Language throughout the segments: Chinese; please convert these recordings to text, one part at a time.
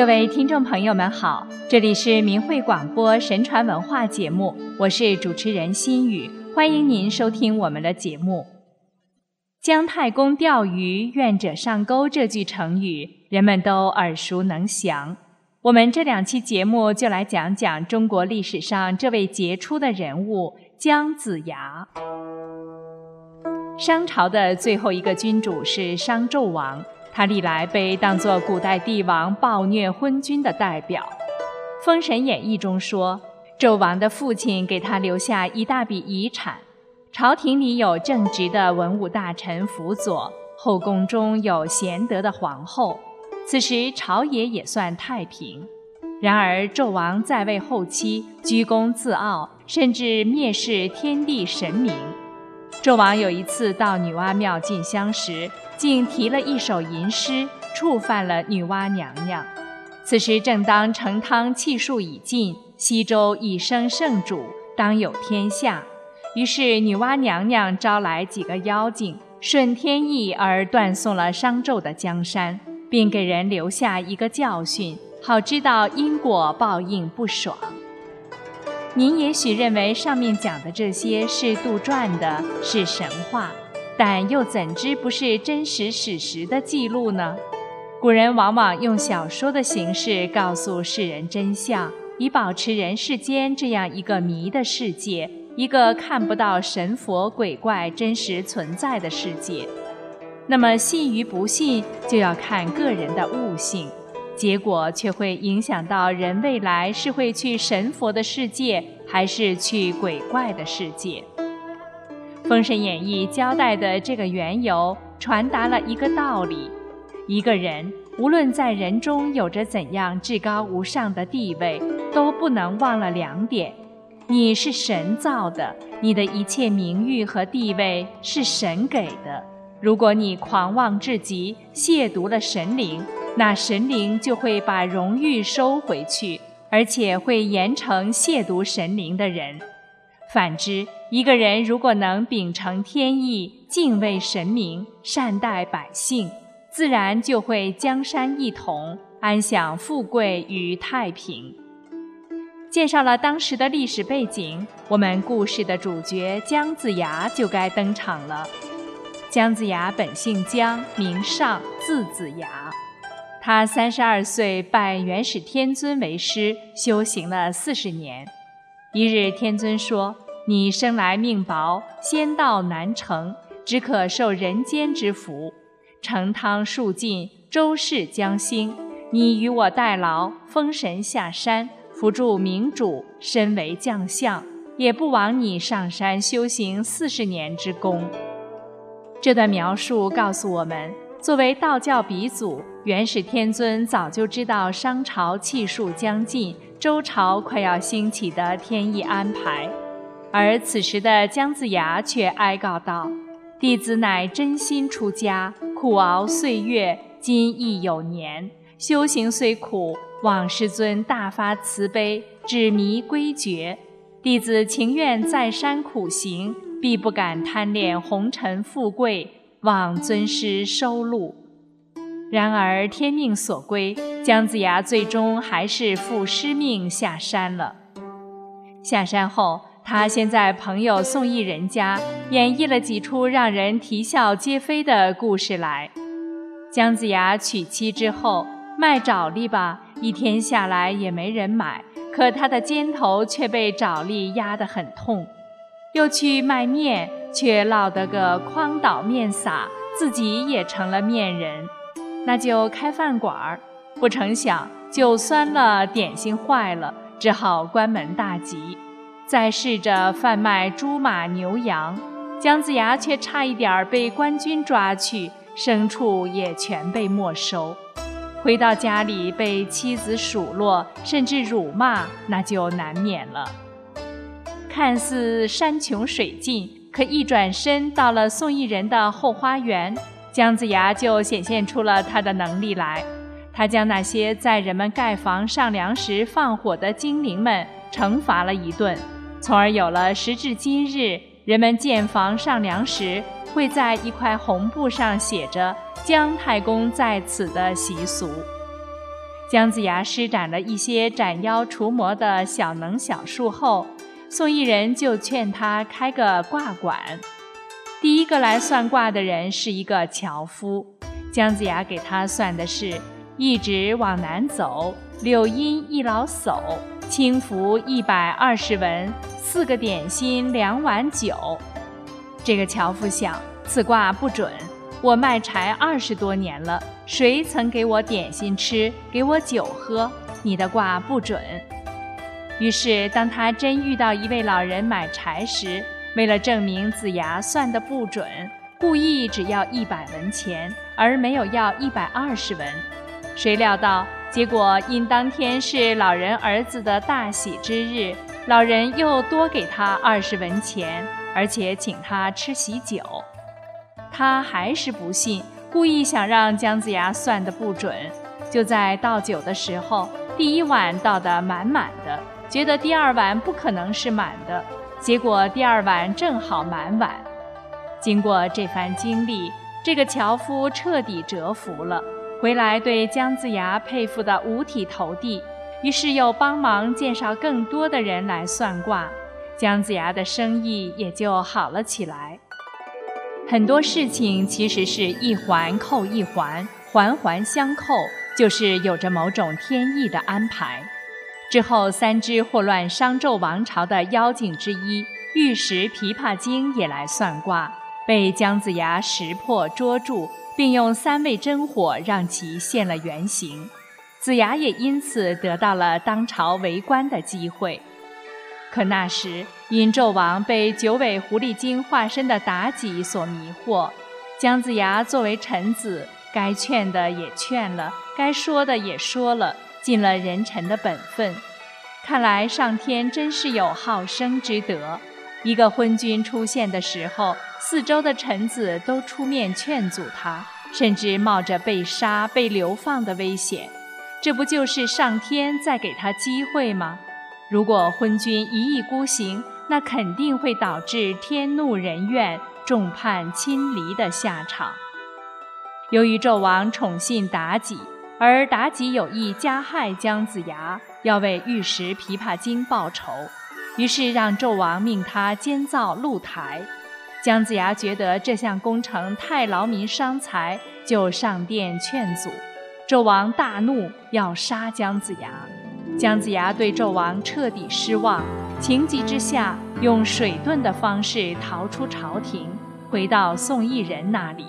各位听众朋友们好，这里是明慧广播神传文化节目，我是主持人心雨，欢迎您收听我们的节目。姜太公钓鱼，愿者上钩这句成语，人们都耳熟能详。我们这两期节目就来讲讲中国历史上这位杰出的人物姜子牙。商朝的最后一个君主是商纣王。他历来被当作古代帝王暴虐昏君的代表，《封神演义》中说，纣王的父亲给他留下一大笔遗产，朝廷里有正直的文武大臣辅佐，后宫中有贤德的皇后，此时朝野也算太平。然而纣王在位后期，居功自傲，甚至蔑视天地神明。纣王有一次到女娲庙进香时，竟提了一首吟诗，触犯了女娲娘娘。此时正当成汤气数已尽，西周已生圣主，当有天下。于是女娲娘娘招来几个妖精，顺天意而断送了商纣的江山，并给人留下一个教训，好知道因果报应不爽。您也许认为上面讲的这些是杜撰的，是神话。但又怎知不是真实史实的记录呢？古人往往用小说的形式告诉世人真相，以保持人世间这样一个迷的世界，一个看不到神佛鬼怪真实存在的世界。那么信与不信，就要看个人的悟性，结果却会影响到人未来是会去神佛的世界，还是去鬼怪的世界。《封神演义》交代的这个缘由，传达了一个道理：一个人无论在人中有着怎样至高无上的地位，都不能忘了两点：你是神造的，你的一切名誉和地位是神给的。如果你狂妄至极，亵渎了神灵，那神灵就会把荣誉收回去，而且会严惩亵渎神灵的人。反之，一个人如果能秉承天意，敬畏神明，善待百姓，自然就会江山一统，安享富贵与太平。介绍了当时的历史背景，我们故事的主角姜子牙就该登场了。姜子牙本姓姜，名尚，字子牙。他三十二岁拜元始天尊为师，修行了四十年。一日，天尊说：“你生来命薄，仙道难成，只可受人间之福。成汤数尽，周氏将兴，你与我代劳，封神下山，辅助明主，身为将相，也不枉你上山修行四十年之功。”这段描述告诉我们，作为道教鼻祖，元始天尊早就知道商朝气数将尽。周朝快要兴起的天意安排，而此时的姜子牙却哀告道：“弟子乃真心出家，苦熬岁月，今亦有年。修行虽苦，望师尊大发慈悲，指迷归觉。弟子情愿再山苦行，必不敢贪恋红尘富贵，望尊师收录。”然而天命所归，姜子牙最终还是负师命下山了。下山后，他先在朋友宋义人家演绎了几出让人啼笑皆非的故事来。姜子牙娶妻之后，卖爪栗吧，一天下来也没人买，可他的肩头却被爪栗压得很痛。又去卖面，却落得个筐倒面洒，自己也成了面人。那就开饭馆儿，不成想酒酸了，点心坏了，只好关门大吉。再试着贩卖猪马牛羊，姜子牙却差一点儿被官军抓去，牲畜也全被没收。回到家里被妻子数落，甚至辱骂，那就难免了。看似山穷水尽，可一转身到了宋义人的后花园。姜子牙就显现出了他的能力来，他将那些在人们盖房上梁时放火的精灵们惩罚了一顿，从而有了时至今日人们建房上梁时会在一块红布上写着“姜太公在此”的习俗。姜子牙施展了一些斩妖除魔的小能小术后，宋义人就劝他开个卦馆。第一个来算卦的人是一个樵夫，姜子牙给他算的是：一直往南走，柳荫一老叟，轻浮一百二十文，四个点心，两碗酒。这个樵夫想，此卦不准。我卖柴二十多年了，谁曾给我点心吃，给我酒喝？你的卦不准。于是，当他真遇到一位老人买柴时，为了证明子牙算的不准，故意只要一百文钱，而没有要一百二十文。谁料到，结果因当天是老人儿子的大喜之日，老人又多给他二十文钱，而且请他吃喜酒。他还是不信，故意想让姜子牙算的不准。就在倒酒的时候，第一碗倒得满满的，觉得第二碗不可能是满的。结果第二碗正好满碗。经过这番经历，这个樵夫彻底折服了，回来对姜子牙佩服得五体投地。于是又帮忙介绍更多的人来算卦，姜子牙的生意也就好了起来。很多事情其实是一环扣一环，环环相扣，就是有着某种天意的安排。之后，三只祸乱商纣王朝的妖精之一玉石琵琶精也来算卦，被姜子牙识破捉住，并用三味真火让其现了原形。子牙也因此得到了当朝为官的机会。可那时，因纣王被九尾狐狸精化身的妲己所迷惑，姜子牙作为臣子，该劝的也劝了，该说的也说了。尽了人臣的本分，看来上天真是有好生之德。一个昏君出现的时候，四周的臣子都出面劝阻他，甚至冒着被杀、被流放的危险。这不就是上天在给他机会吗？如果昏君一意孤行，那肯定会导致天怒人怨、众叛亲离的下场。由于纣王宠信妲己。而妲己有意加害姜子牙，要为玉石琵琶精报仇，于是让纣王命他监造露台。姜子牙觉得这项工程太劳民伤财，就上殿劝阻。纣王大怒，要杀姜子牙。姜子牙对纣王彻底失望，情急之下用水遁的方式逃出朝廷，回到宋义人那里。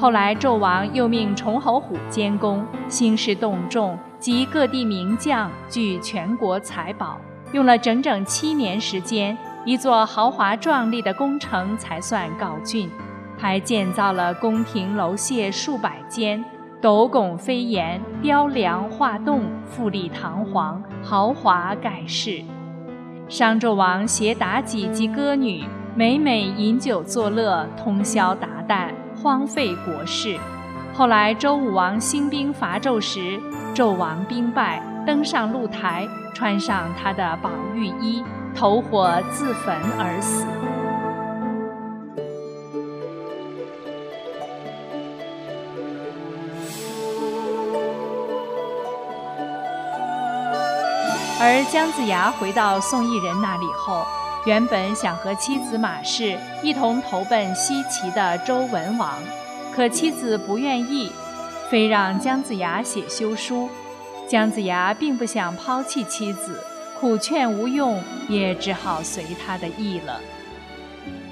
后来，纣王又命崇侯虎监工，兴师动众，集各地名将，聚全国财宝，用了整整七年时间，一座豪华壮丽的工程才算告竣，还建造了宫廷楼榭数百间，斗拱飞檐，雕梁画栋，富丽堂皇，豪华盖世。商纣王携妲己及歌女，每每饮酒作乐，通宵达旦。荒废国事。后来周武王兴兵伐纣时，纣王兵败，登上露台，穿上他的宝玉衣，投火自焚而死。而姜子牙回到宋义人那里后。原本想和妻子马氏一同投奔西岐的周文王，可妻子不愿意，非让姜子牙写休书。姜子牙并不想抛弃妻子，苦劝无用，也只好随他的意了。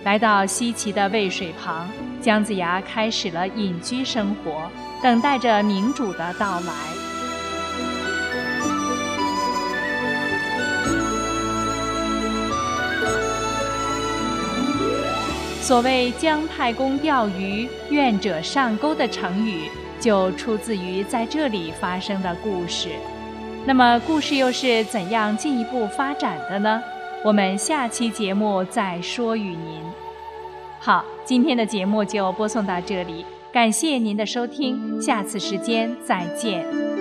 来到西岐的渭水旁，姜子牙开始了隐居生活，等待着明主的到来。所谓姜太公钓鱼，愿者上钩的成语，就出自于在这里发生的故事。那么，故事又是怎样进一步发展的呢？我们下期节目再说与您。好，今天的节目就播送到这里，感谢您的收听，下次时间再见。